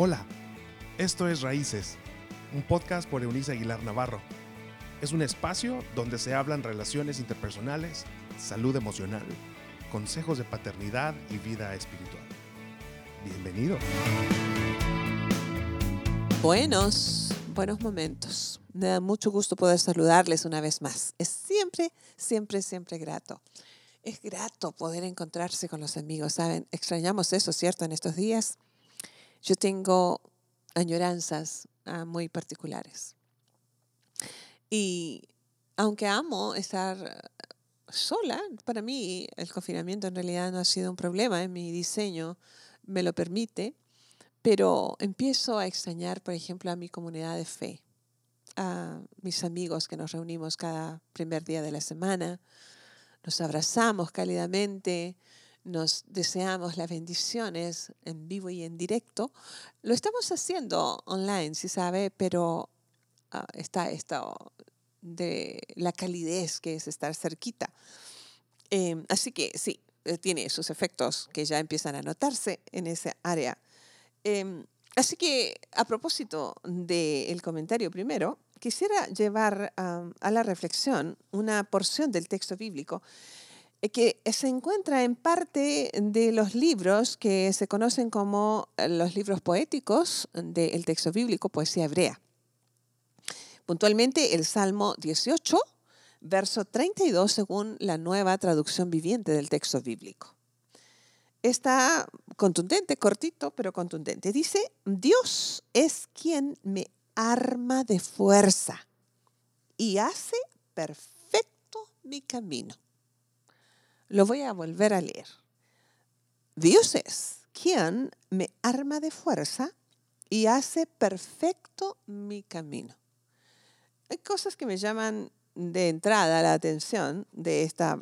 Hola, esto es Raíces, un podcast por Eunice Aguilar Navarro. Es un espacio donde se hablan relaciones interpersonales, salud emocional, consejos de paternidad y vida espiritual. Bienvenido. Buenos, buenos momentos. Me da mucho gusto poder saludarles una vez más. Es siempre, siempre, siempre grato. Es grato poder encontrarse con los amigos, ¿saben? Extrañamos eso, ¿cierto? En estos días yo tengo añoranzas ah, muy particulares. Y aunque amo estar sola, para mí el confinamiento en realidad no ha sido un problema, en mi diseño me lo permite, pero empiezo a extrañar, por ejemplo, a mi comunidad de fe, a mis amigos que nos reunimos cada primer día de la semana, nos abrazamos cálidamente, nos deseamos las bendiciones en vivo y en directo. Lo estamos haciendo online, si sabe, pero ah, está esto de la calidez que es estar cerquita. Em, así que sí, eh, tiene sus efectos que ya empiezan a notarse en esa área. Em, así que a propósito del comentario primero, quisiera llevar a la reflexión una porción del texto bíblico eh, que se encuentra en parte de los libros que se conocen como eh, los libros poéticos del texto bíblico, poesía hebrea. Puntualmente el Salmo 18, verso 32, según la nueva traducción viviente del texto bíblico. Está contundente, cortito, pero contundente. Dice, Dios es quien me arma de fuerza y hace perfecto mi camino. Lo voy a volver a leer. Dios es quien me arma de fuerza y hace perfecto mi camino. Hay cosas que me llaman de entrada la atención de esta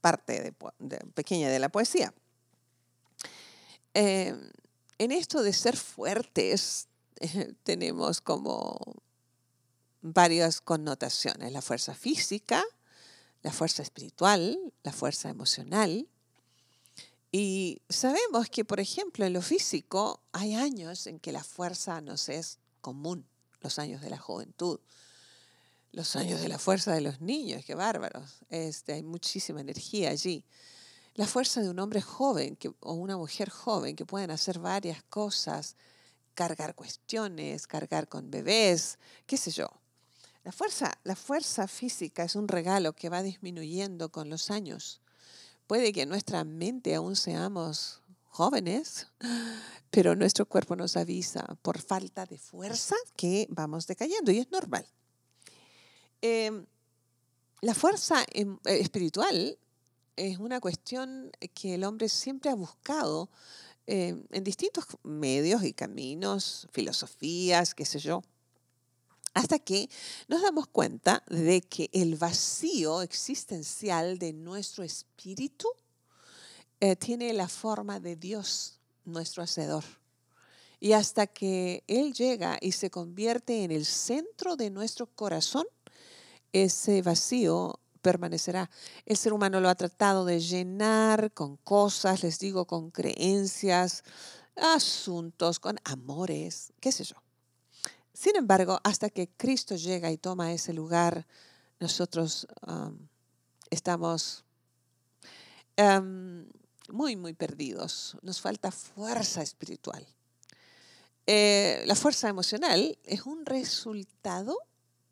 parte pequeña de la poesía. Eh, en esto de ser fuertes tenemos como varias connotaciones. La fuerza física, la fuerza espiritual, la fuerza emocional. Y sabemos que, por ejemplo, en lo físico hay años en que la fuerza nos es común, los años de la juventud, los años de la fuerza de los niños, qué bárbaros. Este, hay muchísima energía allí. La fuerza de un hombre joven o una mujer joven que pueden hacer varias cosas, cargar cuestiones, cargar con bebés, qué sé yo. La fuerza, la fuerza física es un regalo que va disminuyendo con los años. Puede que en nuestra mente aún seamos jóvenes, pero nuestro cuerpo nos avisa por falta de fuerza que vamos decayendo y es normal. Em, la fuerza em, eh, espiritual es una cuestión que el hombre siempre ha buscado em, en distintos medios y caminos, filosofías, qué sé yo hasta que nos damos cuenta de que el vacío existencial de nuestro espíritu eh, tiene la forma de Dios, nuestro Hacedor. Y hasta que Él llega y se convierte en el centro de nuestro corazón, ese vacío permanecerá. El ser humano lo ha tratado de llenar con cosas, les digo, con creencias, asuntos, con amores, qué sé yo. Sin embargo, hasta que Cristo llega y toma ese lugar, nosotros um, estamos um, muy, muy perdidos. Nos falta fuerza espiritual. Eh, la fuerza emocional es un resultado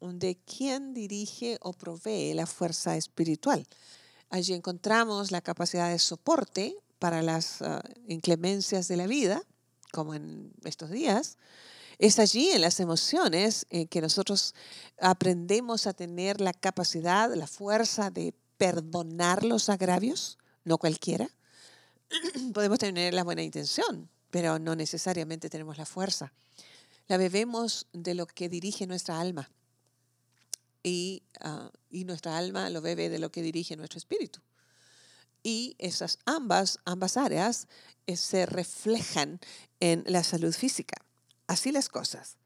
de quien dirige o provee la fuerza espiritual. Allí encontramos la capacidad de soporte para las uh, inclemencias de la vida, como en estos días, es allí en las emociones eh, que nosotros aprendemos a tener la capacidad, la fuerza de perdonar los agravios, no cualquiera. Podemos tener la buena intención, pero no necesariamente tenemos la fuerza. La bebemos de lo que dirige nuestra alma y, ah, y nuestra alma lo bebe de lo que dirige nuestro espíritu. Y esas ambas, ambas áreas eh, se reflejan en la salud física. Así las cosas.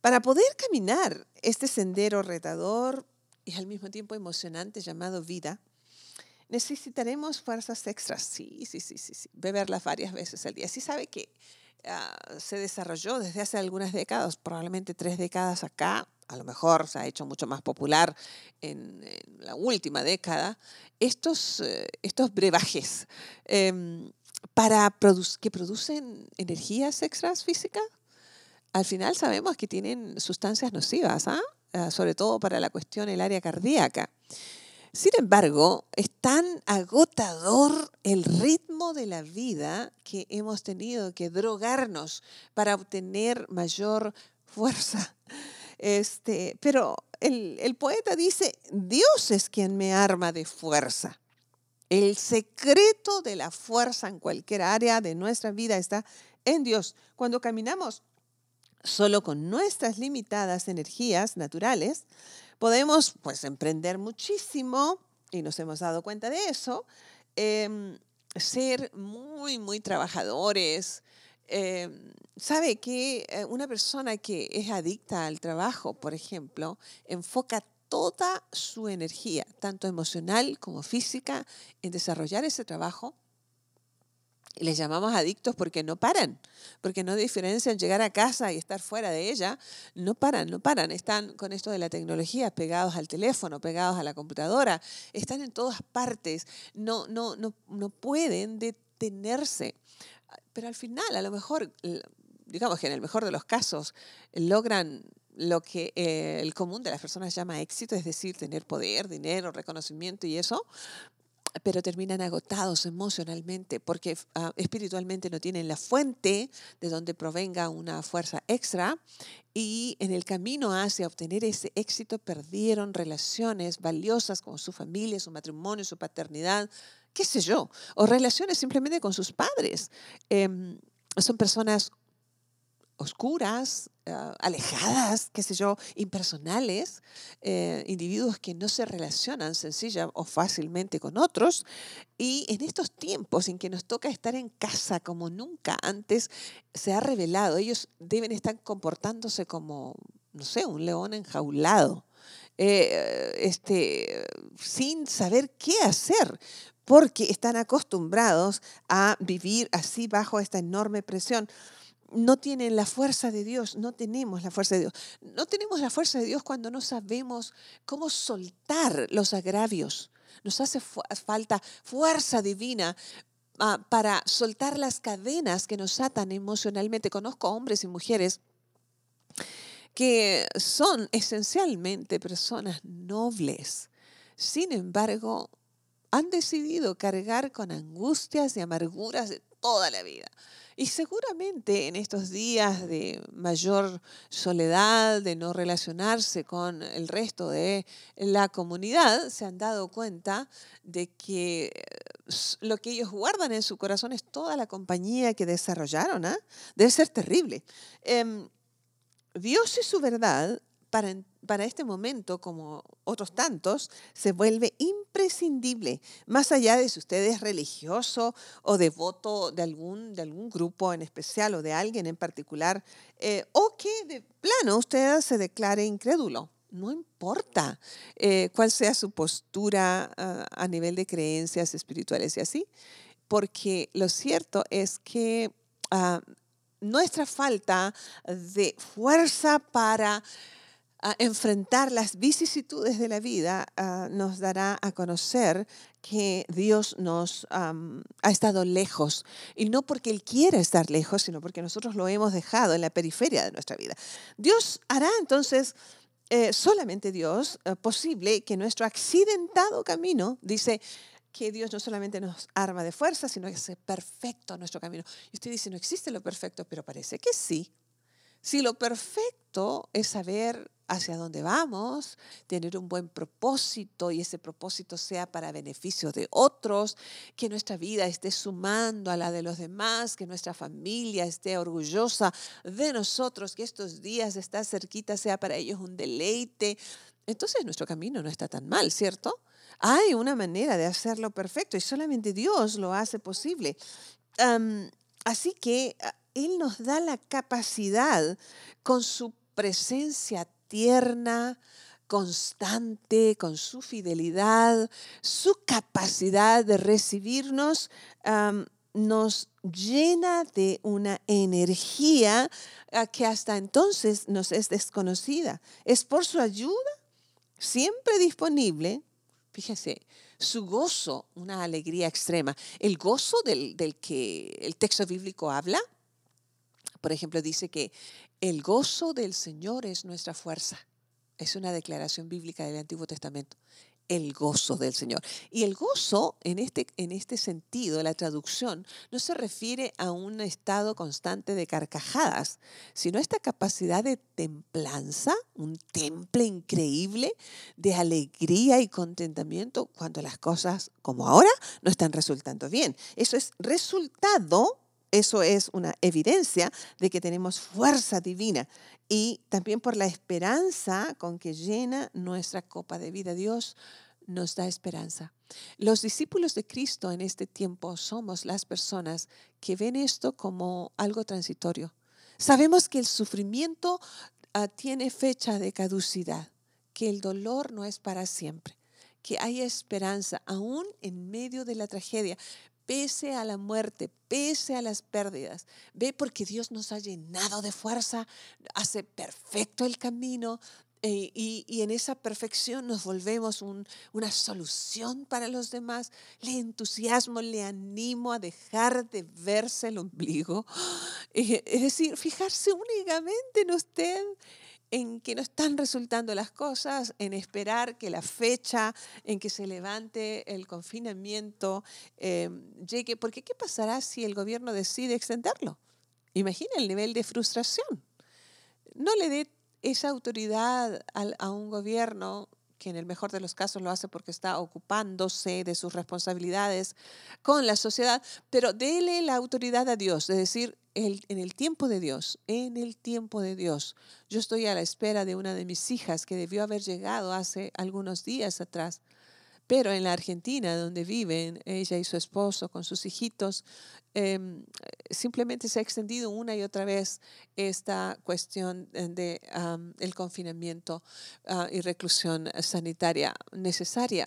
Para poder caminar este sendero retador y al mismo tiempo emocionante llamado vida, Necesitaremos fuerzas extras, sí, sí, sí, sí, sí. Beberlas varias veces al día. Sí sabe que ah, se desarrolló desde hace algunas décadas, probablemente tres décadas acá, a lo mejor se ha hecho mucho más popular en, la última década, estos, eh, estos brebajes em, para que producen energías extras físicas. Al final sabemos que tienen sustancias nocivas, ¿ah? Ah, sobre todo para la cuestión del área cardíaca. Sin embargo, es tan agotador el ritmo de la vida que hemos tenido que drogarnos para obtener mayor fuerza. Este, pero el, el poeta dice, Dios es quien me arma de fuerza. El secreto de la fuerza en cualquier área de nuestra vida está en Dios. Cuando caminamos solo con nuestras limitadas energías naturales, podemos pues emprender muchísimo, y nos hemos dado cuenta de eso, em, ser muy, muy trabajadores, Em, sabe que eh, una persona que es adicta al trabajo, por ejemplo, enfoca toda su energía, tanto emocional como física, en desarrollar ese trabajo. Les llamamos adictos porque no paran, porque no diferencian llegar a casa y estar fuera de ella. No paran, no paran. Están con esto de la tecnología pegados al teléfono, pegados a la computadora. Están en todas partes. No, no, no, no pueden detenerse pero al final, a lo mejor, digamos que en el mejor de los casos, logran lo que eh, el común de las personas llama éxito, es decir, tener poder, dinero, reconocimiento y eso, pero terminan agotados emocionalmente porque ah, espiritualmente no tienen la fuente de donde provenga una fuerza extra y en el camino hacia obtener ese éxito perdieron relaciones valiosas con su familia, su matrimonio, su paternidad, qué sé yo, o relaciones simplemente con sus padres. Em, son personas oscuras, ah, alejadas, qué sé yo, impersonales, eh, individuos que no se relacionan sencilla o fácilmente con otros. Y en estos tiempos en que nos toca estar en casa como nunca antes, se ha revelado, ellos deben estar comportándose como, no sé, un león enjaulado. Eh, este, sin saber qué hacer, porque están acostumbrados a vivir así bajo esta enorme presión. No tienen la fuerza de Dios, no tenemos la fuerza de Dios. No tenemos la fuerza de Dios cuando no sabemos cómo soltar los agravios. Nos hace falta fuerza divina ah, para soltar las cadenas que nos atan emocionalmente. Conozco hombres y mujeres que son esencialmente personas nobles. Sin embargo, han decidido cargar con angustias y amarguras de toda la vida. Y seguramente en estos días de mayor soledad, de no relacionarse con el resto de la comunidad, se han dado cuenta de que eh, lo que ellos guardan en su corazón es toda la compañía que desarrollaron. ¿ah? Debe ser terrible. Em, Dios y su verdad para, para este momento, como otros tantos, se vuelve imprescindible, más allá de si usted es religioso o devoto de algún, de algún grupo en especial o de alguien en particular, eh, o que de plano usted se declare incrédulo. No importa eh, cuál sea su postura ah, a nivel de creencias espirituales y así, porque lo cierto es que ah, nuestra falta de fuerza para a enfrentar las vicisitudes de la vida, ah, nos dará a conocer que Dios nos ha estado lejos. Y no porque Él quiera estar lejos, sino porque nosotros lo hemos dejado en la periferia de nuestra vida. Dios hará entonces, eh, solamente Dios, eh, posible que nuestro accidentado camino, dice, que Dios no solamente nos arma de fuerza, sino que hace perfecto nuestro camino. Y usted dice, no existe lo perfecto, pero parece que sí. Si lo perfecto es saber hacia dónde vamos, tener un buen propósito y ese propósito sea para beneficio de otros, que nuestra vida esté sumando a la de los demás, que nuestra familia esté orgullosa de nosotros, que estos días de estar cerquita sea para ellos un deleite. Entonces nuestro camino no está tan mal, ¿cierto? Hay una manera de hacerlo perfecto y solamente Dios lo hace posible. así que ah, Él nos da la capacidad con su presencia tierna, constante, con su fidelidad, su capacidad de recibirnos, nos llena de una energía ah, que hasta entonces nos es desconocida. Es por su ayuda, siempre disponible. Fíjese, su gozo, una alegría extrema. El gozo del, del que el texto bíblico habla, por ejemplo, dice que el gozo del Señor es nuestra fuerza. Es una declaración bíblica del Antiguo Testamento el gozo del Señor. Y el gozo, en este, en este sentido, la traducción, no se refiere a un estado constante de carcajadas, sino a esta capacidad de templanza, un temple increíble de alegría y contentamiento cuando las cosas, como ahora, no están resultando bien. Eso es resultado eso es una evidencia de que tenemos fuerza divina y también por la esperanza con que llena nuestra copa de vida. Dios nos da esperanza. Los discípulos de Cristo en este tiempo somos las personas que ven esto como algo transitorio. Sabemos que el sufrimiento ah, tiene fecha de caducidad, que el dolor no es para siempre, que hay esperanza aún en medio de la tragedia pese a la muerte, pese a las pérdidas. Ve porque Dios nos ha llenado de fuerza, hace perfecto el camino. Eh, y, en esa perfección nos volvemos una solución para los demás. Le entusiasmo, le animo a dejar de verse el ombligo. Eh, es decir, fijarse únicamente en usted, en que no están resultando las cosas, en esperar que la fecha en que se levante el confinamiento eh, llegue, porque ¿qué pasará si el gobierno decide extenderlo? Imagina el nivel de frustración. No le dé esa autoridad a un gobierno que en el mejor de los casos lo hace porque está ocupándose de sus responsabilidades con la sociedad, pero dele la autoridad a Dios, es decir, en el tiempo de Dios, en el tiempo de Dios. Yo estoy a la espera de una de mis hijas que debió haber llegado hace algunos días atrás. Pero en la Argentina, donde viven ella y su esposo con sus hijitos, em, simplemente se ha extendido una y otra vez esta cuestión del el confinamiento ah, y reclusión sanitaria necesaria.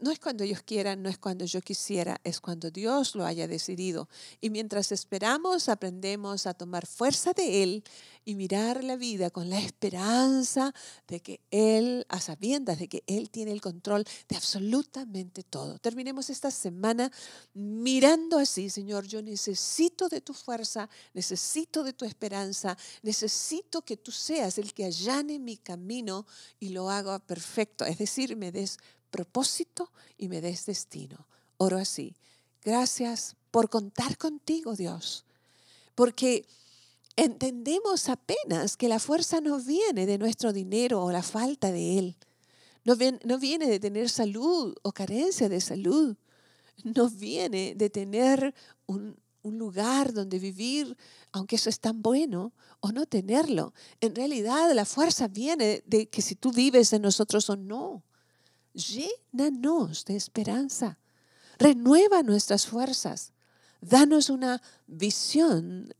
No es cuando ellos quieran, no es cuando yo quisiera, es cuando Dios lo haya decidido. Y mientras esperamos, aprendemos a tomar fuerza de Él y mirar la vida con la esperanza de que Él, a sabiendas de que Él tiene el control de absolutamente todo. Terminemos esta semana mirando así, Señor, yo necesito de tu fuerza, necesito de tu esperanza, necesito que tú seas el que allane mi camino y lo haga perfecto. Es decir, me des propósito y me des destino. Oro así. Gracias por contar contigo, Dios. Porque entendemos apenas que la fuerza no viene de nuestro dinero o la falta de él. No viene, no viene de tener salud o carencia de salud. No viene de tener un, un lugar donde vivir, aunque eso es tan bueno, o no tenerlo. En realidad la fuerza viene de que si tú vives en nosotros o no llénanos de esperanza, renueva nuestras fuerzas, danos una visión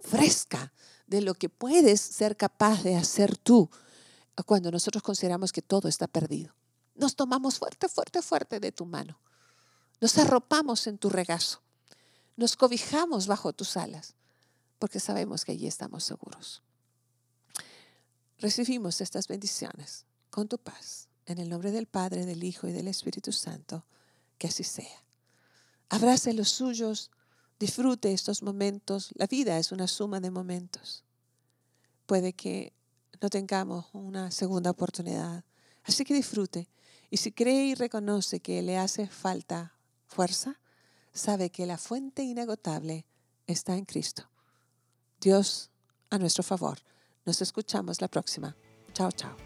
fresca de lo que puedes ser capaz de hacer tú cuando nosotros consideramos que todo está perdido. Nos tomamos fuerte, fuerte, fuerte de tu mano. Nos arropamos en tu regazo. Nos cobijamos bajo tus alas, porque sabemos que allí estamos seguros. Recibimos estas bendiciones con tu paz en el nombre del Padre, del Hijo y del Espíritu Santo, que así sea. Abrace los suyos, disfrute estos momentos. La vida es una suma de momentos. Puede que no tengamos una segunda oportunidad. Así que disfrute. Y si cree y reconoce que le hace falta fuerza, sabe que la fuente inagotable está en Cristo. Dios a nuestro favor. Nos escuchamos la próxima. Chao, chao.